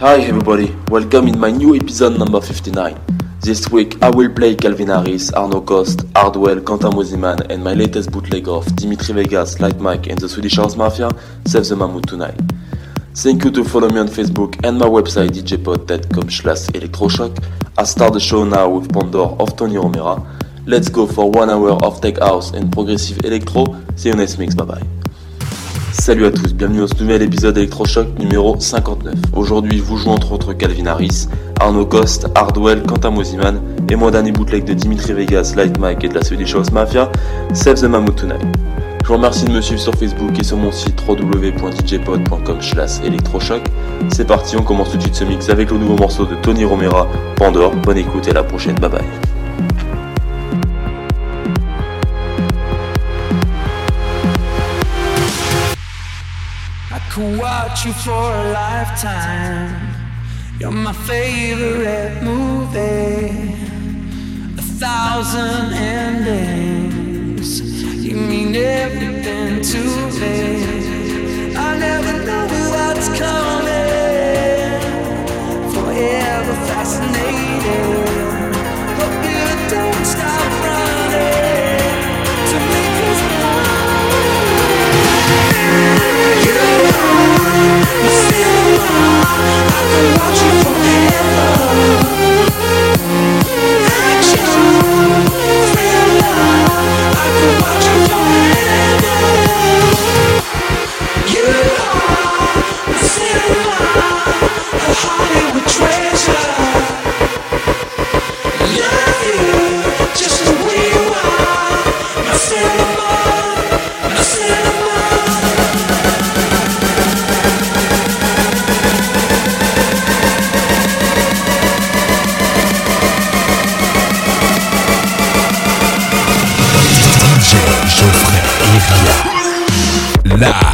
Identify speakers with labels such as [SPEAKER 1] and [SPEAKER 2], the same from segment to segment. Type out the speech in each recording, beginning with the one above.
[SPEAKER 1] Hi everybody, welcome in my new episode number 59. This week I will play Calvin Harris, Arno Cost, Hardwell, Quentin Mosiman and my latest bootleg of Dimitri Vegas, Light Mike and the Swedish House Mafia, Save the Mammoth Tonight. Thank you to follow me on Facebook and my website djpod.com slash electroshock. I start the show now with Pandore of Tony Romera. Let's go for one hour of tech house and progressive electro. See you next mix, bye bye. Salut à tous, bienvenue dans ce nouvel épisode Electroshock numéro 59. Aujourd'hui, vous joue entre autres Calvin Harris, Arno Cost, Hardwell, Quentin Mosiman et mon dernier bootleg de Dimitri Vegas, Light Mike et de la Swedish House Mafia, Save the Mammoth Tonight. Je vous remercie de me suivre sur Facebook et sur mon site www.djpod.com slash electroshock. C'est parti, on commence tout de suite ce mix avec le nouveau morceau de Tony Romera, Pandore. Bonne écoute et à la prochaine, bye bye.
[SPEAKER 2] Could watch you for a lifetime. You're my favorite movie. A thousand endings. You mean everything to me. I never know what's coming. Forever fascinated. Hope you don't stop I could watch you forever.
[SPEAKER 3] Iria.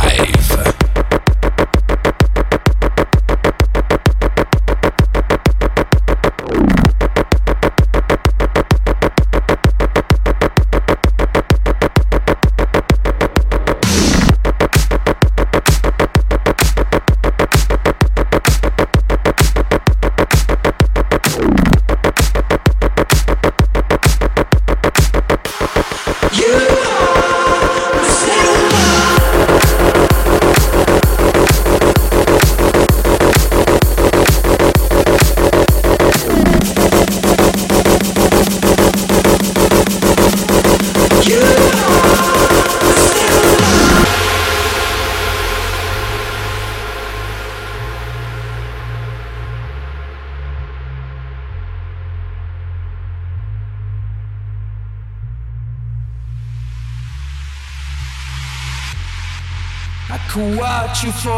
[SPEAKER 2] You for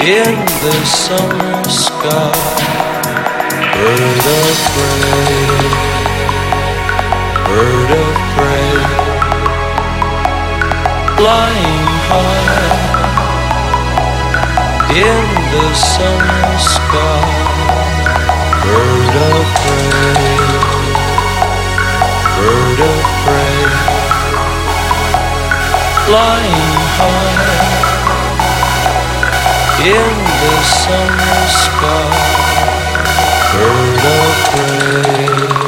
[SPEAKER 3] in the summer sky. Bird of prey, bird of prey, flying high in the summer sky. Bird of prey, bird of prey, flying high in the summer sky. Bird of prey.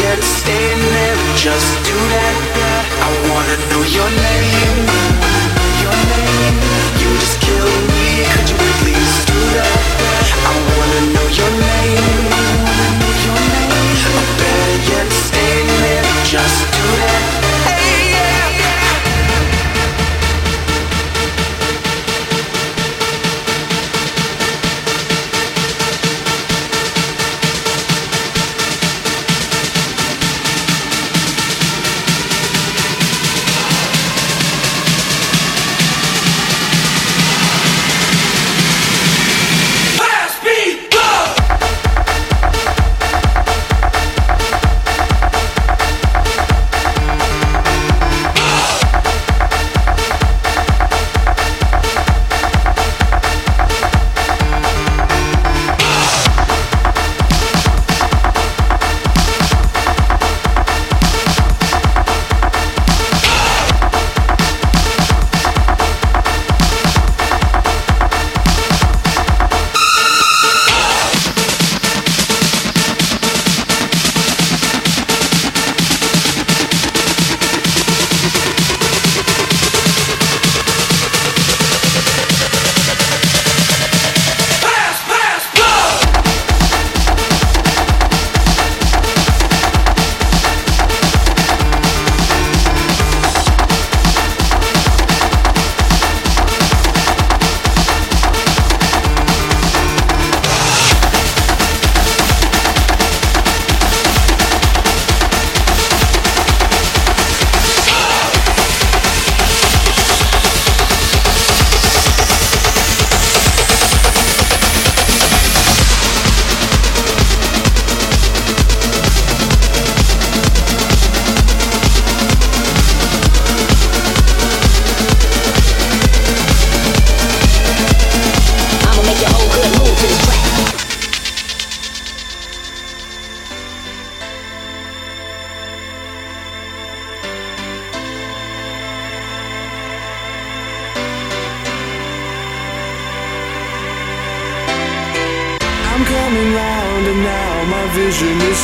[SPEAKER 4] Yet, stay and never just do that. I wanna know your name. Your name. You just kill me, could you at least do that? I wanna know your name.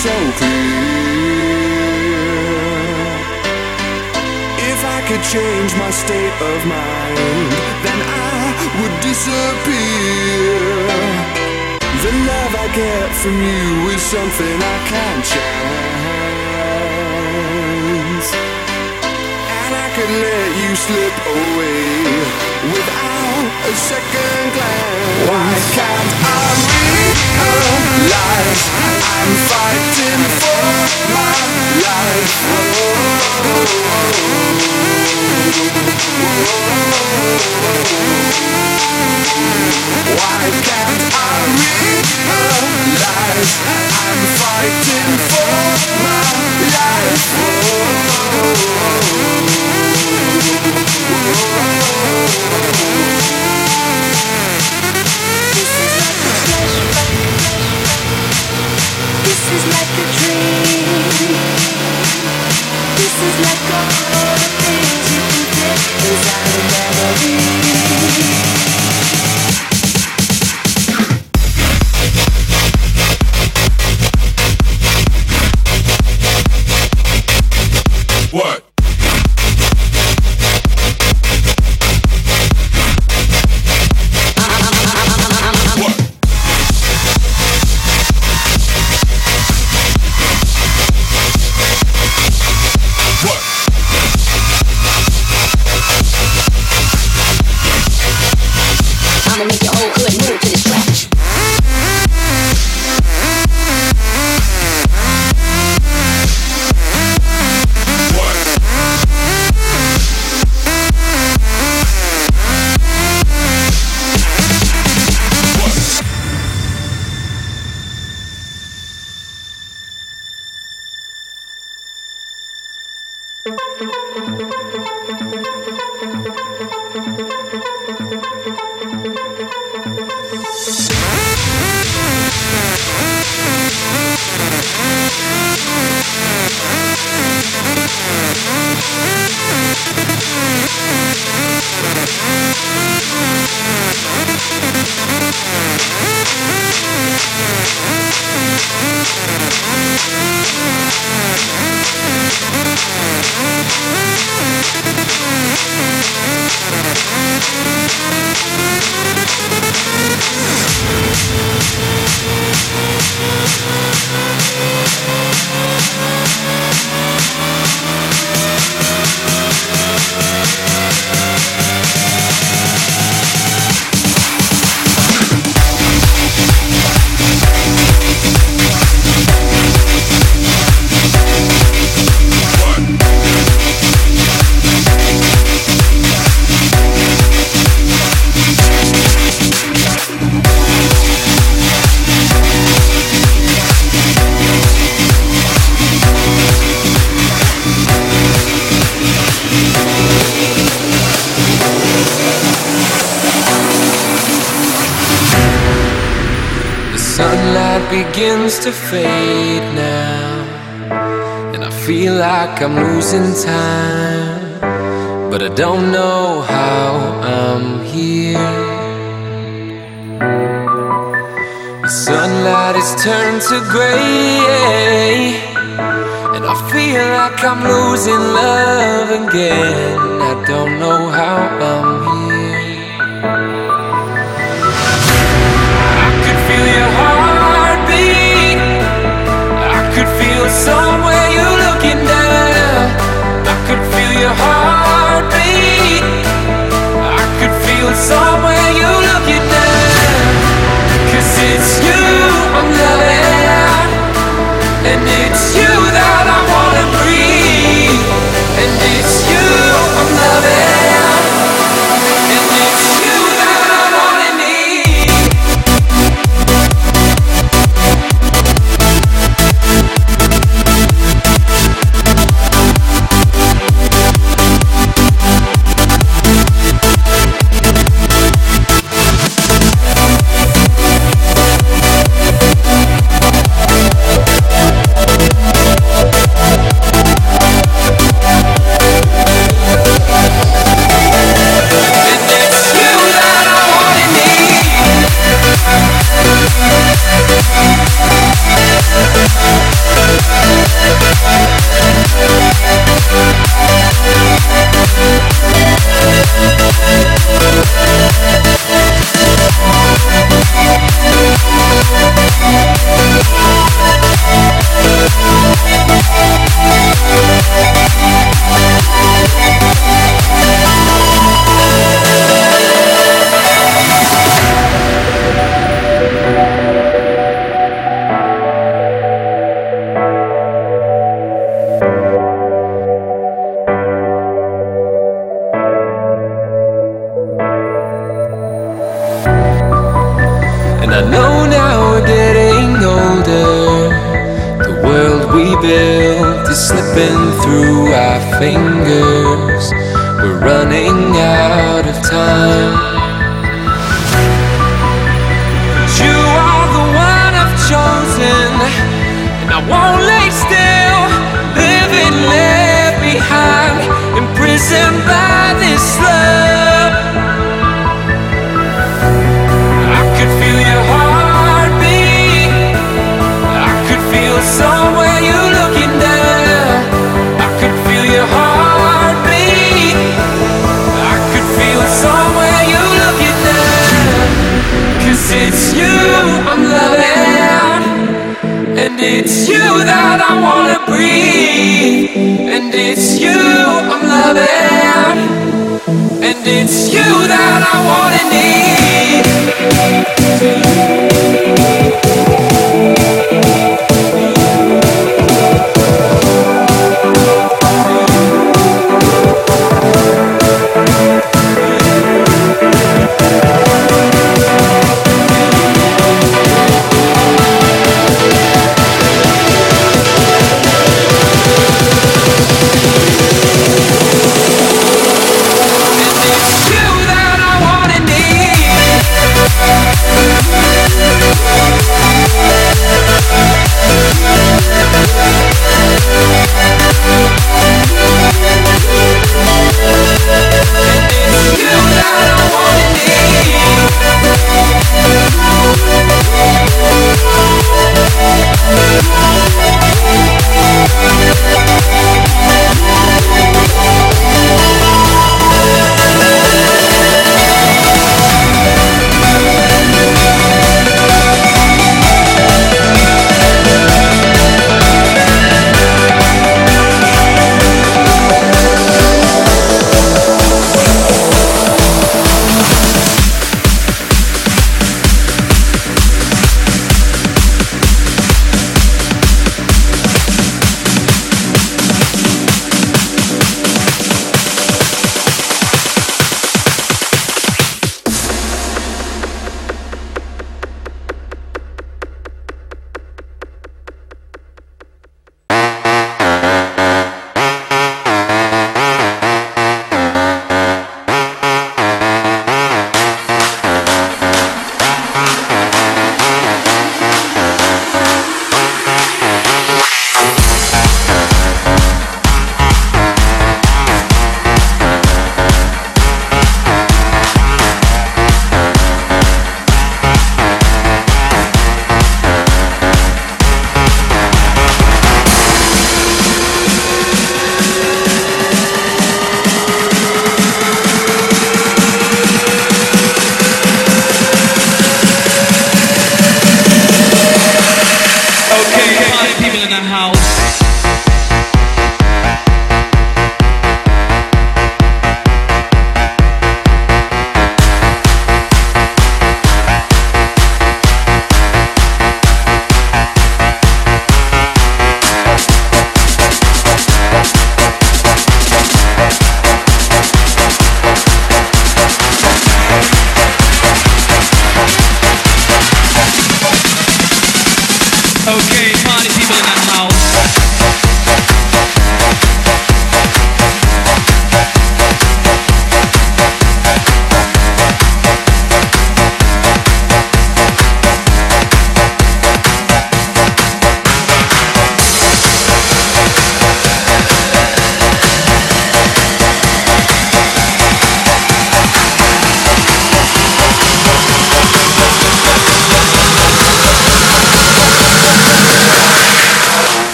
[SPEAKER 5] So clear. If I could change my state of mind, then I would disappear. The love I get from you is something I can't chance. I let you slip away without a second glance. Why can't I realize I'm fighting for my life? Why can't I realize I'm fighting for my life? Like a dream.
[SPEAKER 6] This is like a dream This is like all the things you can get inside a memory.
[SPEAKER 3] Don't know how I'm here. I could feel your heartbeat. I could feel somewhere you're looking down. I could feel your heartbeat. I could feel somewhere won't lay still. it's you that I wanna breathe, and it's you I'm loving, and it's you that I wanna need.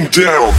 [SPEAKER 7] Down.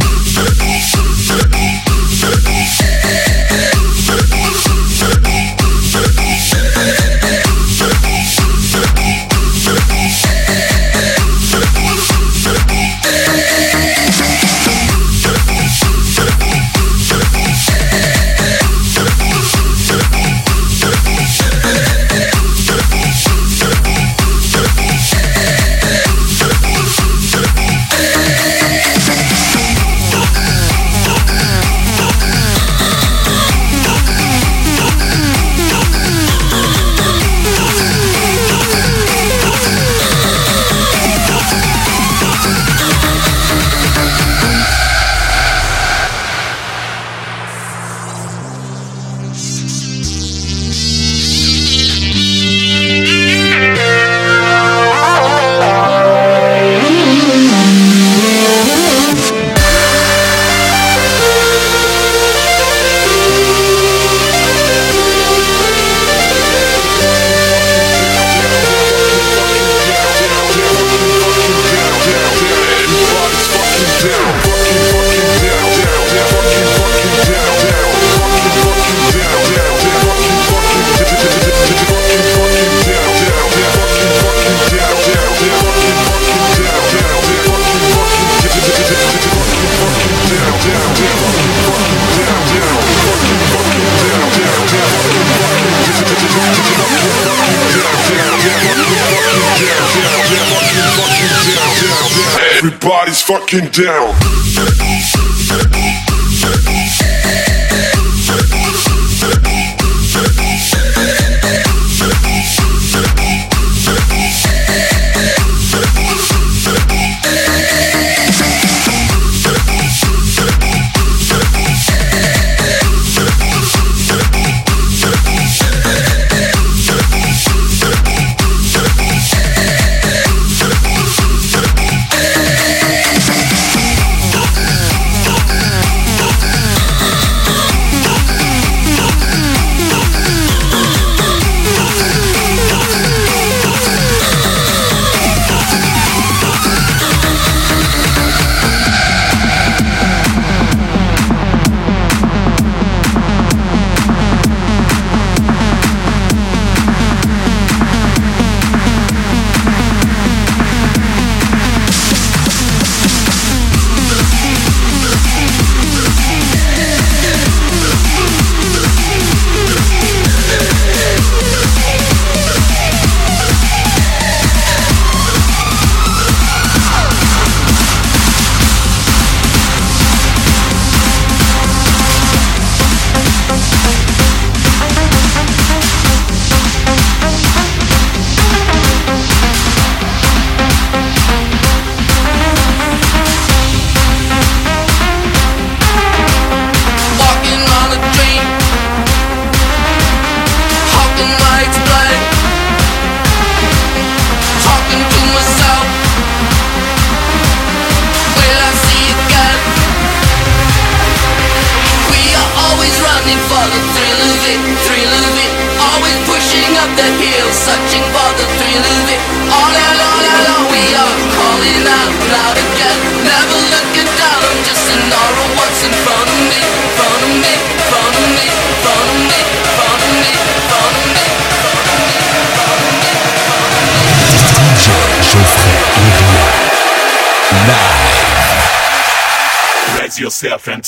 [SPEAKER 7] Down.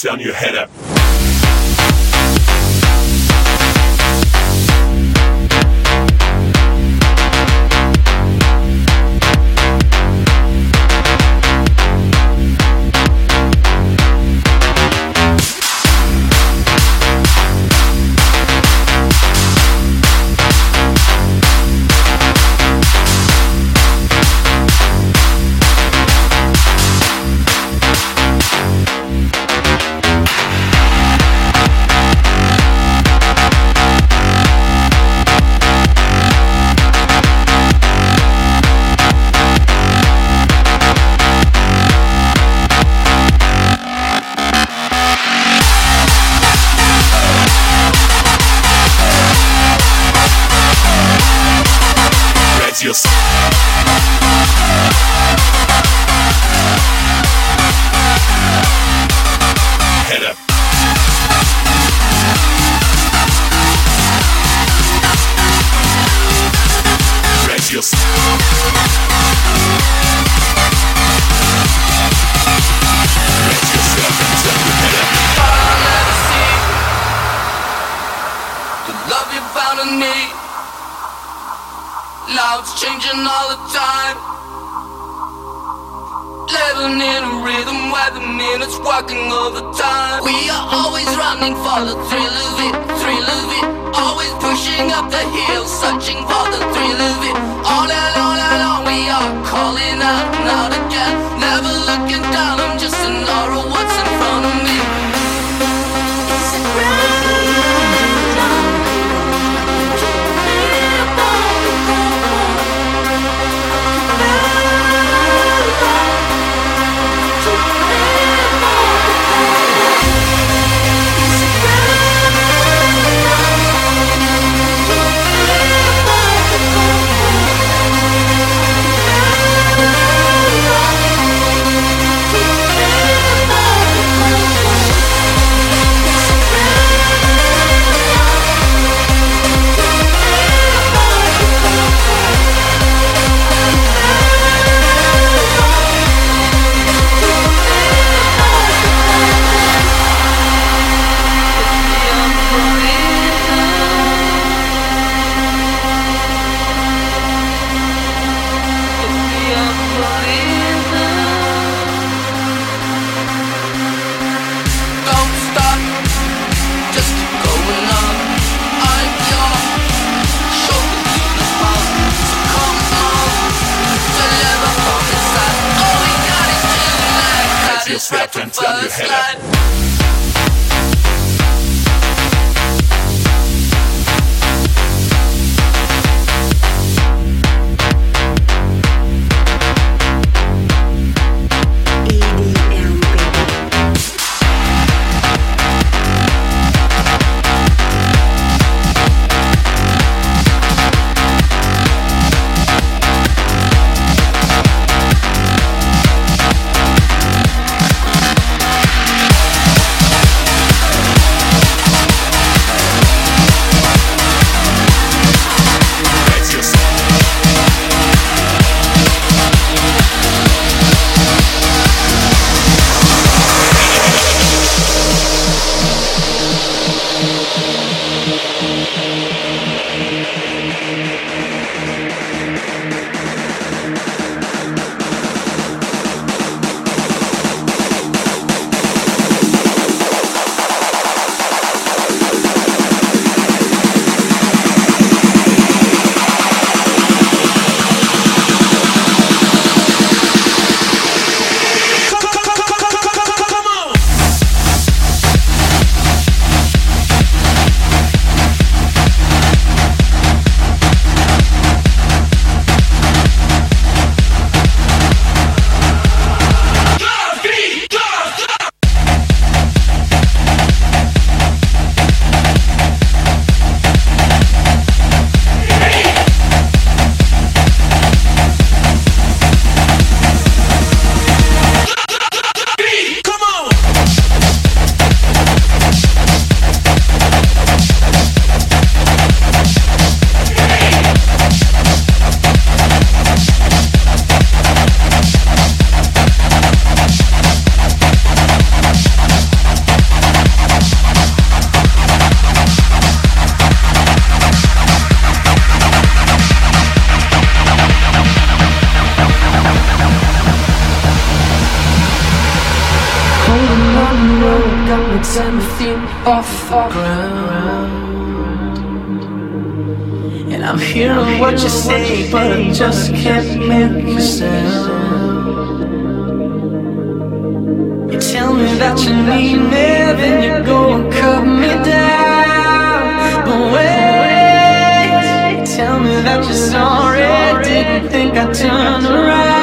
[SPEAKER 7] Turn your head
[SPEAKER 2] it's off ground. And I'm hearing what you say, but I just can't make a sound. You tell me that you need me, then you go and cut me down. But wait, tell me that you're sorry, didn't think I'd turn around.